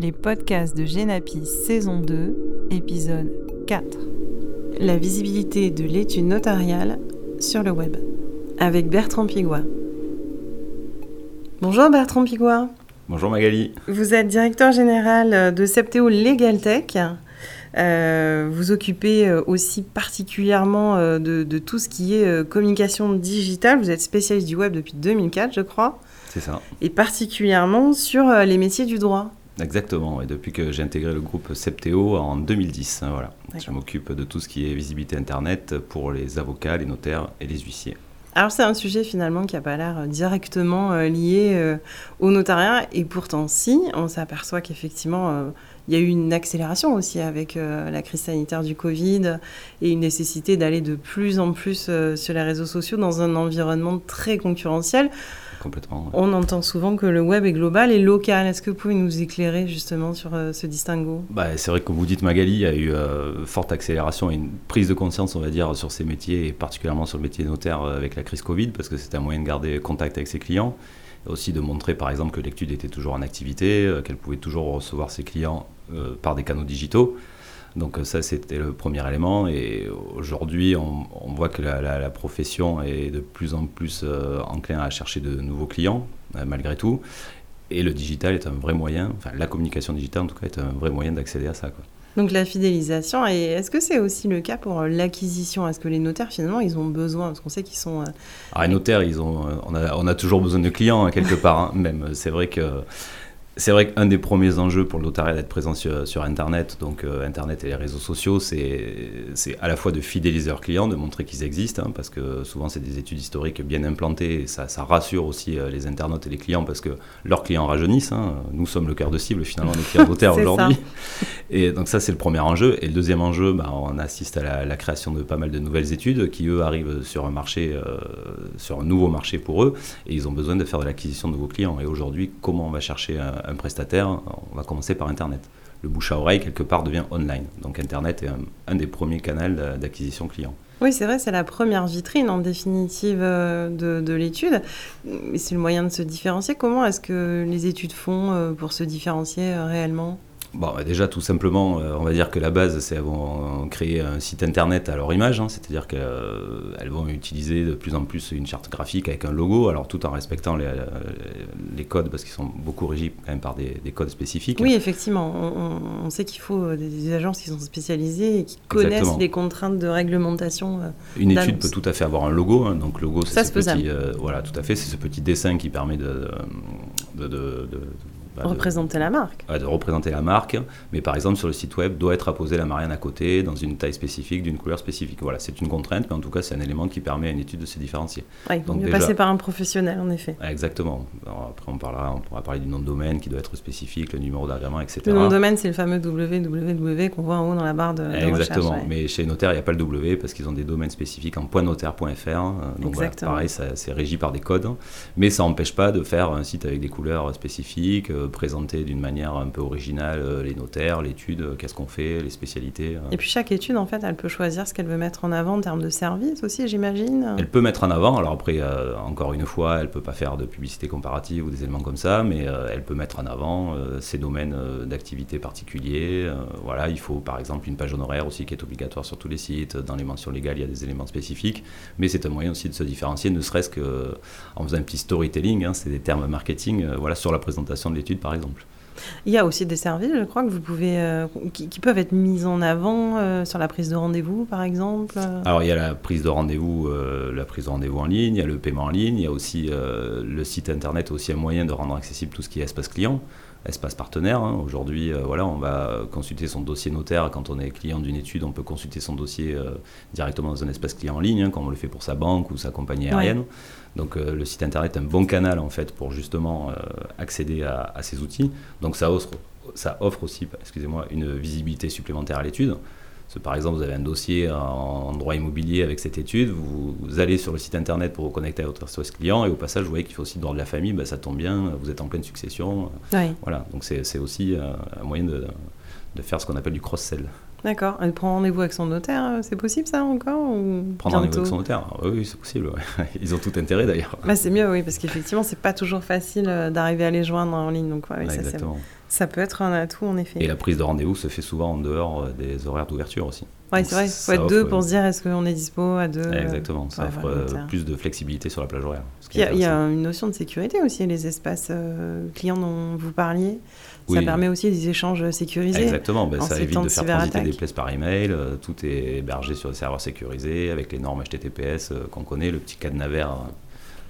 les podcasts de Genapi saison 2, épisode 4. La visibilité de l'étude notariale sur le web, avec Bertrand Pigouin. Bonjour Bertrand Pigouin. Bonjour Magali. Vous êtes directeur général de Septéo Legal Tech. Euh, vous occupez euh, aussi particulièrement euh, de, de, tout ce qui est communication digitale. Vous êtes spécialiste du web depuis 2004, je crois. C'est ça. Et particulièrement sur les métiers du droit. Exactement, et depuis que j'ai intégré le groupe Septéo en 2010. Hein, voilà. Je m'occupe de tout ce qui est visibilité Internet pour les avocats, les notaires et les huissiers. Alors c'est un sujet finalement qui n'a pas l'air directement lié au notariat, et pourtant si, on s'aperçoit qu'effectivement il y a eu une accélération aussi avec euh, la crise sanitaire du Covid et une nécessité d'aller de plus en plus euh, sur les réseaux sociaux dans un environnement très concurrentiel. Complètement. On entend souvent que le web est global et local. Est-ce que vous pouvez nous éclairer justement sur euh, ce distinguo? Bah, C'est vrai que comme vous dites Magali, il y a eu forte accélération et une prise de conscience, on va dire, sur ces métiers et particulièrement sur le métier notaire avec la crise Covid parce que c'était un moyen de garder contact avec ses clients aussi de montrer par exemple que l'étude était toujours en activité, qu'elle pouvait toujours recevoir ses clients euh, par des canaux digitaux. Donc euh, ça, c'était le premier élément. Et aujourd'hui, on, voit que la, profession est de plus en plus euh, enclin à chercher de nouveaux clients, malgré tout. Et le digital est un vrai moyen, enfin la communication digitale en tout cas est un vrai moyen d'accéder à ça. Quoi. Donc la fidélisation, et est-ce que c'est aussi le cas pour l'acquisition? Est-ce que les notaires finalement ils ont besoin, parce qu'on sait qu'ils sont... Ah, les notaires, ils ont, on, a, on a toujours besoin de clients hein, quelque part, hein, même. C'est vrai que c'est vrai qu'un des premiers enjeux pour le notariat d'être présent sur, Internet, donc euh, Internet et les réseaux sociaux, c'est à la fois de fidéliser leurs clients, de montrer qu'ils existent, hein, parce que souvent c'est des études historiques bien implantées, et ça, rassure aussi euh, les internautes et les clients, parce que leurs clients rajeunissent. Hein. Nous sommes le cœur de cible finalement des clients notaires aujourd'hui. Et donc ça c'est le premier enjeu. Et le deuxième enjeu, bah, on assiste à la, création de pas mal de nouvelles études qui eux arrivent sur un marché, euh, sur un nouveau marché pour eux, et ils ont besoin de faire de l'acquisition de nouveaux clients. Et aujourd'hui, comment on va chercher un un prestataire, on va commencer par Internet. Le bouche à oreille, quelque part, devient online. Donc Internet est un, des premiers canaux d'acquisition client. Oui, c'est vrai, c'est la première vitrine en définitive euh, de, de l'étude. C'est le moyen de se différencier. Comment est-ce que les études font euh, pour se différencier euh, réellement? Bon, bah, déjà, tout simplement, euh, on va dire que la base, c'est qu'elles vont créer un site internet à leur image, hein, c'est-à-dire qu'elles euh, vont utiliser de plus en plus une charte graphique avec un logo, alors tout en respectant les, les codes, parce qu'ils sont beaucoup régis quand même par des, codes spécifiques. Oui, effectivement, on, sait qu'il faut des agences qui sont spécialisées et qui connaissent les contraintes de réglementation. Euh, une étude peut tout à fait avoir un logo, hein, donc logo, c'est ce petit, voilà, tout à fait, c'est ce petit dessin qui permet de, de, de bah, représenter la marque. de représenter la marque, mais par exemple sur le site web doit être apposée la Marianne à côté, dans une taille spécifique, d'une couleur spécifique. Voilà, c'est une contrainte, mais en tout cas c'est un élément qui permet à une étude de se différencier. il Donc mieux passer par un professionnel en effet. Exactement. après on, parlera, on pourra parler du nom de domaine qui doit être spécifique, le numéro d'agrément, etc. Le nom de domaine c'est le fameux www qu'on voit en haut dans la barre de, de Exactement, mais chez les notaires il n'y a pas le W parce qu'ils ont des domaines spécifiques en .notaire.fr. Donc voilà, pareil, c'est régi par des codes, mais ça n'empêche pas de faire un site avec des couleurs spécifiques, euh, présenter d'une manière un peu originale euh, les notaires, l'étude, euh, qu'est-ce qu'on fait, les spécialités. Et puis chaque étude, en fait, elle peut choisir ce qu'elle veut mettre en avant en termes de service aussi, j'imagine. Elle peut mettre en avant, alors après, encore une fois, elle peut pas faire de publicité comparative ou des éléments comme ça, mais elle peut mettre en avant ses domaines d'activité particuliers. voilà, il faut par exemple une page honoraire aussi qui est obligatoire sur tous les sites. Dans les mentions légales, il y a des éléments spécifiques, mais c'est un moyen aussi de se différencier, ne serait-ce qu'en faisant un petit storytelling, hein, c'est des termes marketing, voilà, sur la présentation de l'étude par exemple. Il y a aussi des services, je crois, que vous pouvez, euh, qui, peuvent être mis en avant euh, sur la prise de rendez-vous, par exemple. Alors il y a la prise de rendez-vous, euh, la prise de rendez-vous en ligne, il y a le paiement en ligne, il y a aussi le site internet, aussi un moyen de rendre accessible tout ce qui est espace client espace partenaire. Hein. Aujourd'hui, euh, voilà, on va consulter son dossier notaire. Quand on est client d'une étude, on peut consulter son dossier euh, directement dans un espace client en ligne, hein, comme on le fait pour sa banque ou sa compagnie aérienne. Donc euh, le site internet est un bon canal en fait pour justement accéder à, ces outils. Donc ça offre, ça offre aussi, excusez-moi, une visibilité supplémentaire à l'étude par exemple, vous avez un dossier en droit immobilier avec cette étude, vous, allez sur le site internet pour vous connecter à votre espace client, et au passage, vous voyez qu'il faut aussi le droit de la famille, bah, ça tombe bien, vous êtes en pleine succession. Voilà, donc c'est aussi euh, un moyen de, faire ce qu'on appelle du cross-sell. D'accord. Elle prend rendez-vous avec son notaire, euh, c'est possible ça encore Prendre rendez-vous avec son notaire Oui, c'est possible. Ils ont tout intérêt d'ailleurs. Bah, c'est mieux, oui, parce qu'effectivement, c'est pas toujours facile euh, d'arriver à les joindre en ligne. Donc, Exactement. Ça peut être un atout en effet. Et la prise de rendez-vous se fait souvent en dehors des horaires d'ouverture aussi. Oui, c'est vrai, il faut être deux pour se dire est-ce qu'on est dispo à deux. Exactement, ça offre plus de flexibilité sur la plage horaire. Il y, a une notion de sécurité aussi, les espaces clients dont vous parliez. Ça permet aussi des échanges sécurisés. Exactement, ben, ça évite de, faire transiter des places par email. tout est hébergé sur des serveurs sécurisés avec les normes HTTPS qu'on connaît, le petit cadenas vert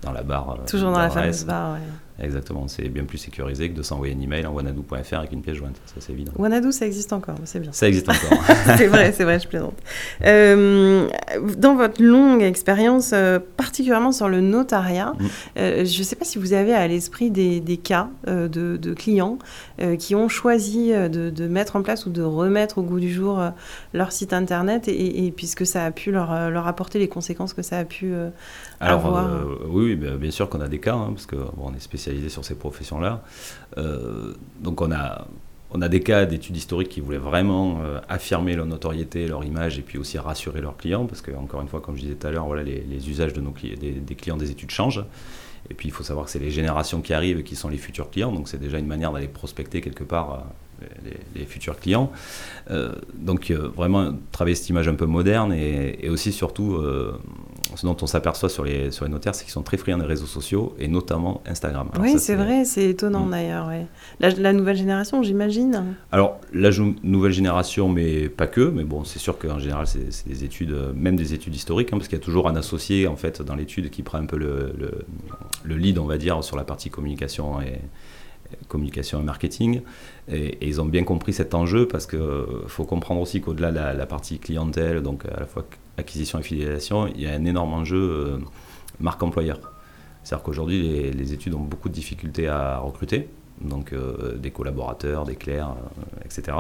dans la barre. Toujours dans la fameuse barre, oui. Exactement, c'est bien plus sécurisé que de s'envoyer un email en wanadoo.fr avec une pièce jointe, ça c'est évident. Wanadoo, ça existe encore, c'est bien. Ça existe encore. c'est vrai, c'est vrai, je plaisante. Euh, dans votre longue expérience, euh, particulièrement sur le notariat, mm. euh, je ne sais pas si vous avez à l'esprit des, des, cas de, clients qui ont choisi de, mettre en place ou de remettre au goût du jour leur site internet et, puisque ça a pu leur, leur, apporter les conséquences que ça a pu avoir. Alors, oui, bien sûr qu'on a des cas, hein, parce qu'on bon, est spécialisé sur ces professions-là. Euh, donc on a, des cas d'études historiques qui voulaient vraiment euh, affirmer leur notoriété, leur image et puis aussi rassurer leurs clients parce que, encore une fois, comme je disais tout à l'heure, voilà, les, usages des, des, clients des études changent. Et puis il faut savoir que c'est les générations qui arrivent qui sont les futurs clients, donc c'est déjà une manière d'aller prospecter quelque part euh, les, futurs clients. donc vraiment travailler cette image un peu moderne et, aussi surtout ce dont on s'aperçoit sur les, sur les notaires, c'est qu'ils sont très friands des réseaux sociaux et notamment Instagram. oui, c'est vrai, c'est étonnant mm. d'ailleurs. La, nouvelle génération, j'imagine Alors, la nouvelle génération, mais pas que. Mais bon, c'est sûr qu'en général, c'est des études, même des études historiques, hein, parce qu'il y a toujours un associé en fait dans l'étude qui prend un peu le, le, lead, on va dire, sur la partie communication et, communication et marketing. Et, ils ont bien compris cet enjeu parce qu'il faut comprendre aussi qu'au-delà de la, partie clientèle, donc à la fois acquisition et fidélisation, il y a un énorme enjeu euh, marque employeur. C'est-à-dire qu'aujourd'hui, les, études ont beaucoup de difficultés à recruter, donc euh, des collaborateurs, des clercs, euh, etc.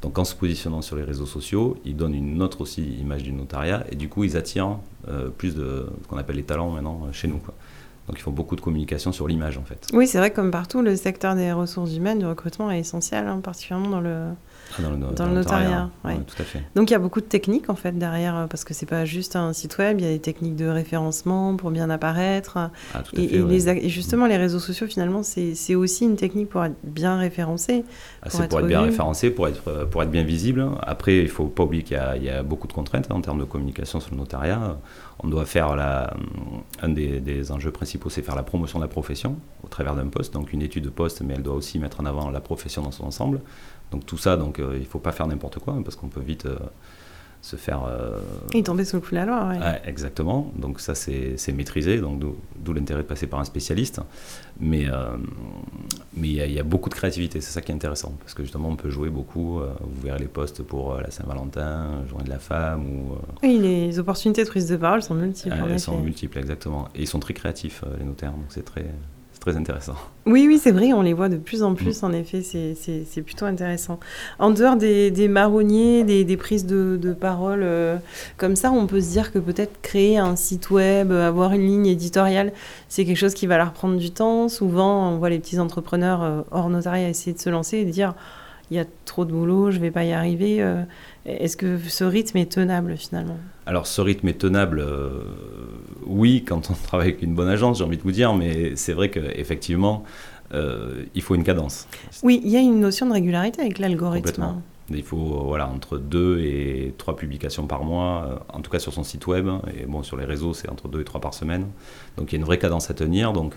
Donc en se positionnant sur les réseaux sociaux, ils donnent une autre aussi image du notariat, et du coup, ils attirent plus de ce qu'on appelle les talents maintenant chez nous. Donc il faut beaucoup de communication sur l'image en fait. Oui, c'est vrai comme partout, le secteur des ressources humaines, du recrutement est essentiel, hein, particulièrement dans le, ah, dans le, notariat. tout à fait. Donc il y a beaucoup de techniques en fait derrière, euh, parce que c'est pas juste un site web, il y a des techniques de référencement pour bien apparaître. Ah, tout à et, fait, les, et, justement, les réseaux sociaux, finalement, c'est aussi une technique pour être bien référencé. Ah, c'est pour être bien référencé, pour être, euh, pour être bien visible. Après, il faut pas oublier qu'il y, y, a beaucoup de contraintes hein, en termes de communication sur le notariat. On doit faire la, un des, des enjeux principaux, c'est faire la promotion de la profession au travers d'un poste, donc une étude de poste, mais elle doit aussi mettre en avant la profession dans son ensemble. Donc tout ça, donc, euh, il ne faut pas faire n'importe quoi, parce qu'on peut vite euh, se faire... Euh, Et tomber sous le coup de la loi, oui. exactement. Donc ça, c'est maîtrisé, donc d'où l'intérêt de passer par un spécialiste. Mais mais il y, a beaucoup de créativité, c'est ça qui est intéressant, parce que justement, on peut jouer beaucoup. vous verrez les postes pour la Saint-Valentin, Journée de la femme. Ou, Oui, les opportunités de prise de parole sont multiples. elles sont multiples, exactement. Et ils sont très créatifs, les notaires, donc c'est très très intéressant. Oui, oui, c'est vrai, on les voit de plus en plus, mm. en effet, c'est plutôt intéressant. En dehors des, marronniers, des, prises de, parole euh, comme ça, on peut se dire que peut-être créer un site web, avoir une ligne éditoriale, c'est quelque chose qui va leur prendre du temps. Souvent, on voit les petits entrepreneurs euh, hors notariat essayer de se lancer et de dire il y a trop de boulot, je ne vais pas y arriver. Euh, est-ce que ce rythme est tenable finalement? Alors ce rythme est tenable, euh, oui, quand on travaille avec une bonne agence, j'ai envie de vous dire, mais c'est vrai qu'effectivement, euh, il faut une cadence. Oui, il y a une notion de régularité avec l'algorithme. Il faut voilà, entre deux et trois publications par mois, en tout cas sur son site web. Et bon, sur les réseaux, c'est entre deux et trois par semaine. Donc il y a une vraie cadence à tenir. Donc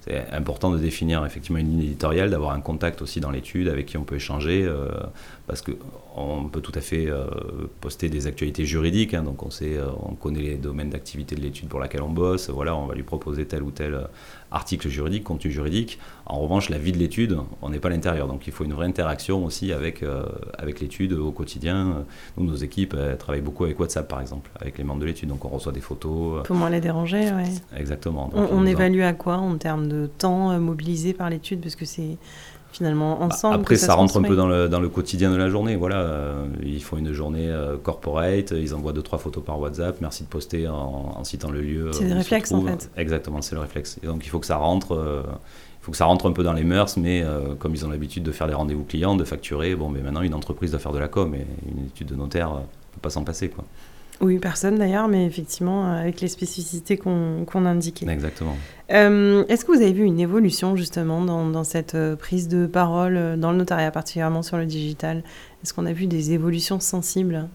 c'est important de définir effectivement une ligne éditoriale, d'avoir un contact aussi dans l'étude avec qui on peut échanger, euh, parce qu'on peut tout à fait euh, poster des actualités juridiques, hein, donc on, sait, euh, on connaît les domaines d'activité de l'étude pour laquelle on bosse, voilà, on va lui proposer tel ou tel article juridique, contenu juridique. En revanche, la vie de l'étude, on n'est pas à l'intérieur, donc il faut une vraie interaction aussi avec, avec l'étude au quotidien. Nous, nos équipes travaillent beaucoup avec WhatsApp par exemple, avec les membres de l'étude, donc on reçoit des photos. Pour moins les déranger, oui. Exactement. on, évalue à quoi en termes de temps euh, mobilisé par l'étude parce que c'est finalement bah, ensemble. Après, ça, rentre un peu dans le, dans le, quotidien de la journée. Voilà, euh, ils font une journée euh, corporate, ils envoient deux trois photos par WhatsApp. Merci de poster en, citant le lieu. C'est le réflexe en fait. Exactement, c'est le réflexe. Et donc il faut que ça rentre. il faut que ça rentre un peu dans les mœurs, mais comme ils ont l'habitude de faire des rendez-vous clients, de facturer, bon, mais maintenant une entreprise doit faire de la com et une étude de notaire ne peut pas s'en passer, quoi. Oui, personne d'ailleurs, mais effectivement, avec les spécificités qu'on indiquait. Exactement. Est-ce que vous avez vu une évolution justement dans, dans cette prise de parole dans le notariat, particulièrement sur le digital? Est-ce qu'on a vu des évolutions sensibles?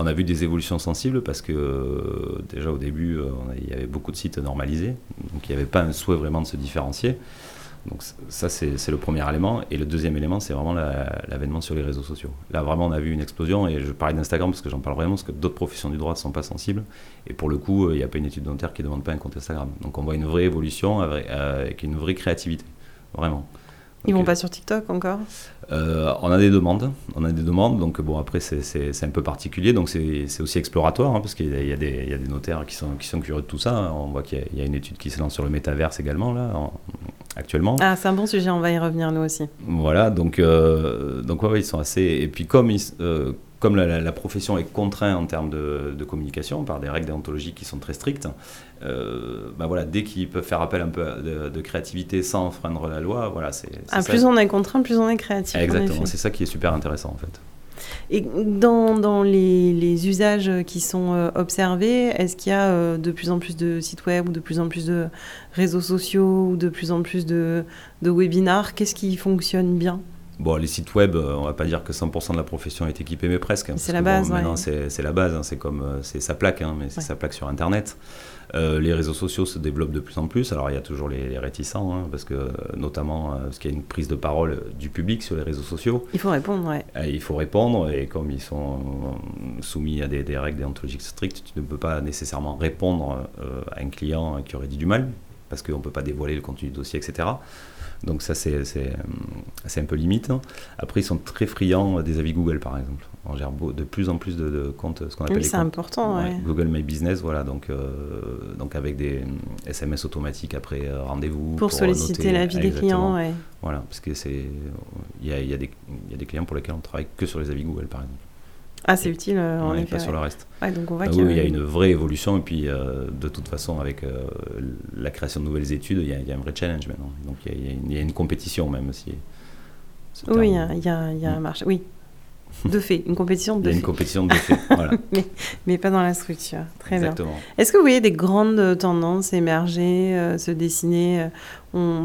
On a vu des évolutions sensibles parce que euh, déjà au début, euh, il y avait beaucoup de sites normalisés, donc il n'y avait pas un souhait vraiment de se différencier. Donc ça, c'est le premier élément. Et le deuxième élément, c'est vraiment l'avènement sur les réseaux sociaux. Là, vraiment, on a vu une explosion. Et je parlais d'Instagram parce que j'en parle vraiment, parce que d'autres professions du droit ne sont pas sensibles. Et pour le coup, euh, il n'y a pas une étude dentaire qui ne demande pas un compte Instagram. Donc on voit une vraie évolution avec une vraie créativité. Vraiment. Ils vont pas sur TikTok encore? euh, On a des demandes, on a des demandes. Donc bon, après c'est un peu particulier, donc c'est aussi exploratoire hein, parce qu'il y, y, a des notaires qui sont, qui sont curieux de tout ça. On voit qu'il y, a une étude qui se lance sur le métaverse également là actuellement. Ah, c'est un bon sujet, on va y revenir nous aussi. Voilà, donc euh, donc ouais, ils sont assez. Et puis comme ils, euh, comme la, profession est contrainte en termes de, communication par des règles déontologiques qui sont très strictes, euh, bah voilà, dès qu'ils peuvent faire appel un peu de, créativité sans enfreindre la loi, voilà, c'est. Ah, plus on est contraint, plus on est créatif. Exactement, c'est ça qui est super intéressant en fait. Et dans, dans les, usages qui sont euh, observés, est-ce qu'il y a euh, de plus en plus de sites web ou de plus en plus de réseaux sociaux ou de plus en plus de, de webinars? Qu'est-ce qui fonctionne bien? Bon, les sites web, euh, on va pas dire que 100% de la profession est équipée, mais presque. Hein, c'est la, base, bon, c'est la base, hein, c'est comme euh, c'est sa plaque, hein, mais c'est sa plaque sur Internet. Euh, les réseaux sociaux se développent de plus en plus. Alors il y a toujours les, réticents, parce que notamment parce qu'il y a une prise de parole du public sur les réseaux sociaux. Il faut répondre, ouais. il faut répondre, et comme ils sont soumis à des, des règles déontologiques strictes, tu ne peux pas nécessairement répondre à un client qui aurait dit du mal, parce qu'on ne peut pas dévoiler le contenu du dossier, etc. Donc ça, c'est un peu limite. Après, ils sont très friands des avis Google, par exemple. On gère de plus en plus de, comptes, ce qu'on appelle oui, c'est important, Google My Business, voilà. Donc, euh, donc avec des SMS automatiques après euh, rendez-vous. Pour, solliciter l'avis des clients, ouais. Voilà, parce que c'est... Il y a, y, a y a des clients pour lesquels on travaille que sur les avis Google, par exemple. Ah, c'est utile euh, en effet. Pas sur le reste. donc on voit ah il y a une vraie évolution. Et puis, euh, de toute façon, avec euh, la création de nouvelles études, il y, a, un vrai challenge maintenant. Donc, il y, a, une compétition même. Si, oui, il y a, un marché. Oui, de fait, une compétition de fait. Il y a une compétition de fait, voilà. mais, mais, pas dans la structure. Très Exactement. bien. Est-ce que vous voyez des grandes tendances émerger, se dessiner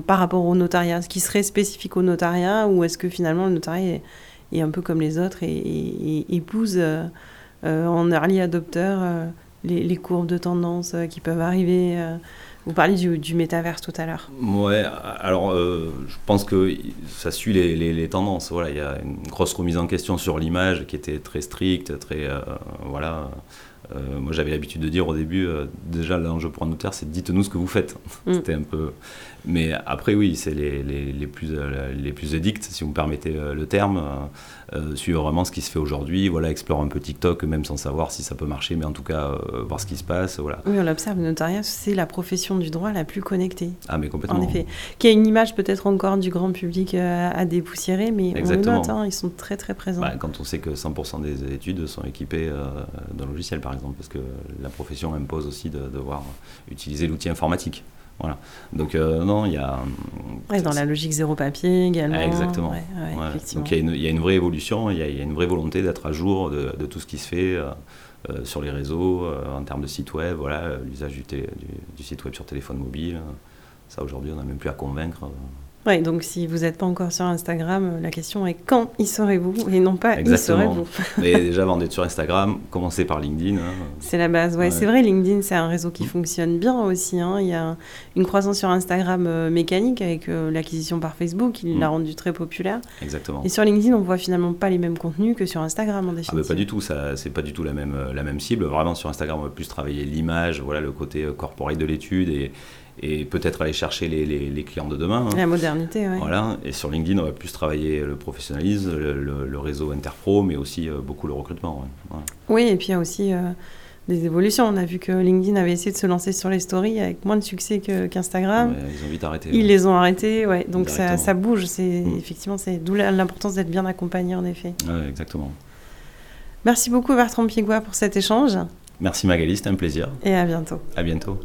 par rapport au notariat, ce qui serait spécifique au notariat, ou est-ce que finalement le notariat est et un peu comme les autres, et, épouse euh, euh, en early adopter euh, les, courbes de tendance qui peuvent arriver. Vous parliez du, du métaverse tout à l'heure. Ouais, alors je pense que ça suit les, les, tendances. Voilà, il y a une grosse remise en question sur l'image qui était très stricte, très voilà. moi, j'avais l'habitude de dire au début, déjà l'enjeu pour un notaire, c'est dites-nous ce que vous faites. Mm. C'était un peu. Mais après, oui, c'est les, les, les, plus, euh, les plus addicts, si vous me permettez euh, le terme, euh, euh, suivre vraiment ce qui se fait aujourd'hui, voilà, explorer un peu TikTok, même sans savoir si ça peut marcher, mais en tout cas, voir ce qui se passe, voilà. Oui, on l'observe, le notariat, c'est la profession du droit la plus connectée. Ah, mais complètement. En effet. Qui a une image peut-être encore du grand public à dépoussiérer, mais Exactement. on le note, hein, ils sont très très présents. Bah, quand on sait que 100% des études sont équipées d'un logiciel, par exemple, parce que la profession impose aussi de devoir utiliser l'outil informatique. Voilà. Donc, euh, non, il y a. dans la logique zéro papier également. exactement. Donc, il y, a une vraie évolution, il y, a une vraie volonté d'être à jour de, tout ce qui se fait euh, euh, sur les réseaux, en termes de site web, voilà, l'usage du, du, site web sur téléphone mobile. Ça, aujourd'hui, on n'a même plus à convaincre. Oui, donc si vous n'êtes pas encore sur Instagram, la question est quand y serez-vous et non pas y serez-vous. Mais déjà, avant d'être sur Instagram, commencez par LinkedIn. Hein. C'est la base, ouais. C'est vrai, LinkedIn, c'est un réseau qui fonctionne bien aussi. Hein. Il y a une croissance sur Instagram euh, mécanique avec euh, l'acquisition par Facebook, il l'a mm. rendu très populaire. Exactement. Et sur LinkedIn, on voit finalement pas les mêmes contenus que sur Instagram en définitive. Ah, pas du tout, ça, c'est pas du tout la même, euh, la même cible. Vraiment, sur Instagram, on va plus travailler l'image, voilà, le côté corporel de l'étude et et peut-être aller chercher les, les, clients de demain. Hein. La modernité, oui. Voilà. Et sur LinkedIn, on va plus travailler le professionnalisme, le, réseau interpro, mais aussi euh, beaucoup le recrutement. Oui, et puis il y a aussi euh, des évolutions. On a vu que LinkedIn avait essayé de se lancer sur les stories avec moins de succès qu'Instagram. ils ont vite arrêté. Ils les ont arrêtés, ouais. Donc ça, ça, bouge. C'est mm. effectivement, c'est d'où l'importance d'être bien accompagné, en effet. Ouais, exactement. Merci beaucoup Bertrand Pigois pour cet échange. Merci Magali, c'était un plaisir. Et à bientôt. À bientôt.